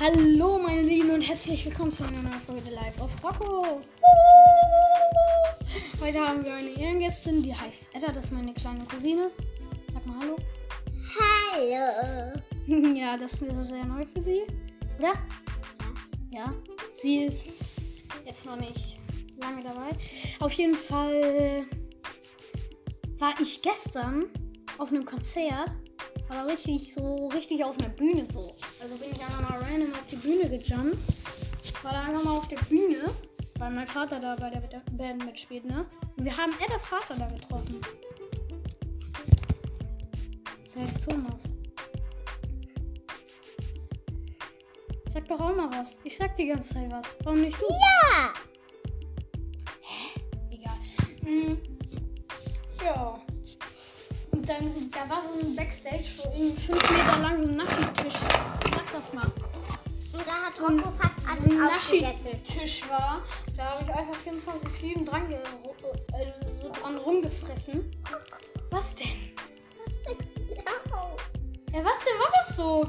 Hallo meine Lieben und herzlich willkommen zu einer neuen Folge Live auf Rocco. Heute haben wir eine Ehrengästin, die heißt Edda, das ist meine kleine Cousine. Sag mal Hallo. Hallo. ja, das ist sehr neu für sie, oder? Ja. Sie ist jetzt noch nicht lange dabei. Auf jeden Fall war ich gestern auf einem Konzert aber richtig so, richtig auf einer Bühne so. Also bin ich einfach mal random auf die Bühne gejumpt. War da einfach mal auf der Bühne, weil mein Vater da bei der Band mitspielt, ne? Und wir haben Eddas Vater da getroffen. Der ist Thomas. Sag doch auch mal was. Ich sag die ganze Zeit was. Warum nicht du? Ja. Hä? Egal. Hm. Ja. Dann, da war so ein Backstage, wo irgendwie fünf Meter lang so ein Naschi-Tisch. Lass das mal. Und da hat So ein, fast alles ein. Naschi-Tisch war. Da habe ich einfach 24-7 dran, äh, so dran rumgefressen. Was denn? Was denn? Ja. Ja, was denn war das so?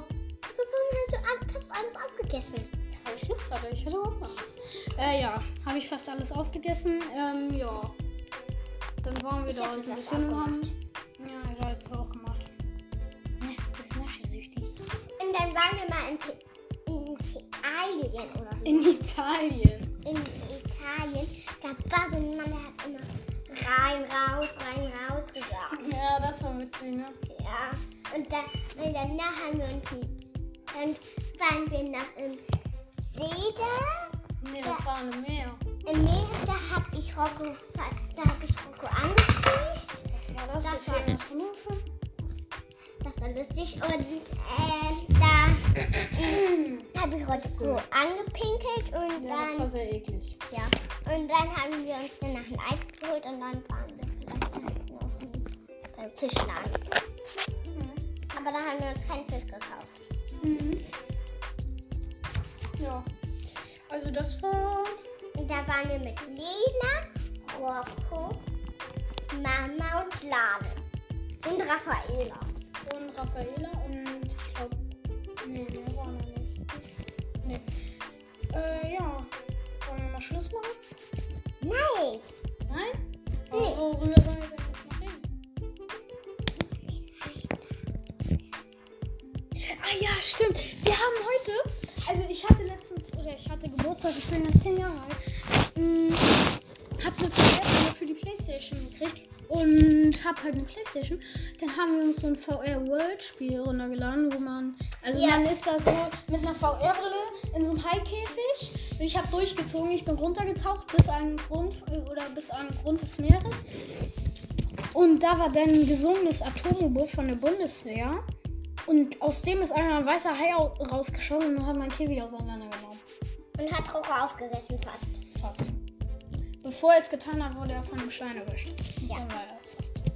Warum hast du fast alles aufgegessen? Habe ich Lust hatte, ich hatte Hunger. Äh, ja, habe ich fast alles aufgegessen. Ähm, ja. Dann waren wir Ich da ein bisschen und haben. Italien oder so. In Italien. in Italien. Da war so ein Mann, der hat immer rein, raus, rein, raus gesagt. Ja, das war witzig, ne? Ja. Und, da, und danach haben wir uns, dann waren wir noch im See da. Nee, das war ein Meer. Im Meer, da hab ich Rocco, da hab ich Rocco angefiest. Was war das? Das hier war- Hannover? Das war lustig. Und ähm, da habe ich Rocco angepinkelt und Ja, das war dann, sehr eklig. ja. Und dann haben wir uns danach ein Eis geholt und dann waren wir vielleicht noch beim Fischladen. Aber da haben wir uns keinen Fisch gekauft. Mhm. Ja. Also das war. Und da waren wir mit Lena, Rocco, Mama und Lade. Und Raffaela. Und Raffaela und Äh, ja. Wollen wir mal Schluss machen? Nein! Nein? Nee. Worüber sollen wir denn jetzt noch reden? Ah ja, stimmt. Wir haben heute, also ich hatte letztens, oder ich hatte Geburtstag, ich bin jetzt 10 Jahre alt, mh, hab eine VR für die Playstation gekriegt und hab halt eine Playstation. Dann haben wir uns so ein VR World Spiel runtergeladen, wo man, also Ja. man ist da so mit einer VR-Brille in so einem Haikäfig und ich habe durchgezogen, ich bin runtergetaucht bis an den Grund oder bis an den Grund des Meeres. Und da war dann ein gesungenes Atom-U-Boot von der Bundeswehr. Und aus dem ist einmal ein weißer Hai au- rausgeschossen und hat mein Käfig auseinandergenommen. Und hat Rocco aufgegessen fast. Fast. Bevor er es getan hat, wurde er von einem Stein erwischt. Ja. Dann war er fast tot.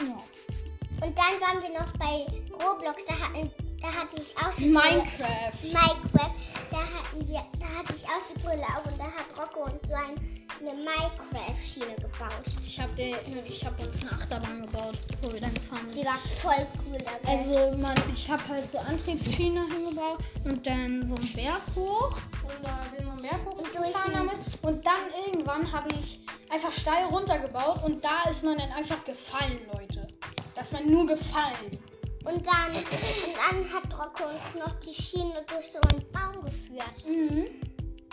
Ja. Und dann waren wir noch bei Roblox, da, hatten, da hatte ich auch die Minecraft. Minecraft, da hatten wir, da hatte ich auch die Brille auf und da hat Rocco uns so ein, eine Minecraft-Schiene gebaut. Ich habe ich hab uns eine Achterbahn gebaut, wo wir dann gefahren sind. Die war voll cool dabei. Also man, ich habe halt so Antriebsschiene hingebaut und dann so einen Berg hoch und da bin einen Berg hoch Und gefahren damit und dann irgendwann habe ich einfach steil runtergebaut und da ist man dann einfach gefallen, Leute. Das war nur gefallen. Und, dann, und dann hat Rocco uns noch die Schiene durch so einen Baum geführt. Mhm.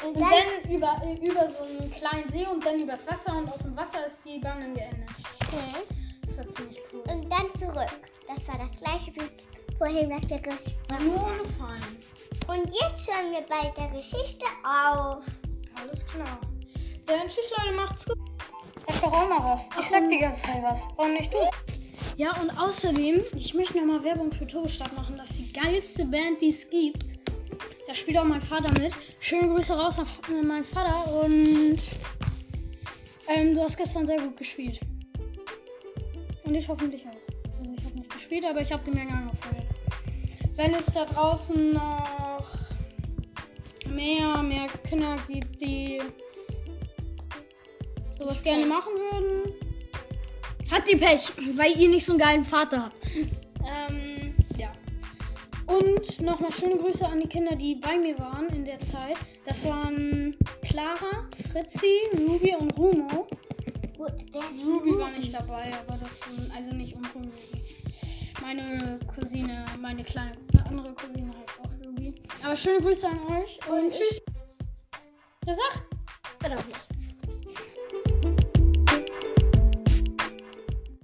Und, Und dann, dann über, über so einen kleinen See und dann übers Wasser und auf dem Wasser ist die Bahn dann geendet. Mhm. Das war ziemlich cool. und dann zurück. Das war das gleiche wie vorhin, was wir Nur haben. gefallen. Und jetzt hören wir bei der Geschichte auf. Alles klar. Dann tschüss Leute, macht's gut. Sag doch auch mal was. Ich sag die ganze Zeit was. Warum nicht du? Ja, und außerdem, ich möchte nochmal Werbung für Turbostark machen. Das ist die geilste Band, die es gibt. Da spielt auch mein Vater mit. Schöne Grüße raus an meinen Vater und ähm, du hast gestern sehr gut gespielt. Und ich hoffentlich auch. Also ich habe nicht gespielt, aber ich habe die Menge angefeuert. Wenn es da draußen noch mehr, mehr Kinder gibt, die sowas gerne machen würden, habt ihr Pech, weil ihr nicht so einen geilen Vater habt. Ähm, ja. Und nochmal schöne Grüße an die Kinder, die bei mir waren in der Zeit. Das waren Clara, Fritzi, Ruby und Rumo. Ruby war nicht dabei, aber das sind also nicht unsere Ruby. Meine Cousine, meine kleine andere Cousine heißt auch Ruby. Aber schöne Grüße an euch und, Und tschüss. Ja, sag. Oder nicht.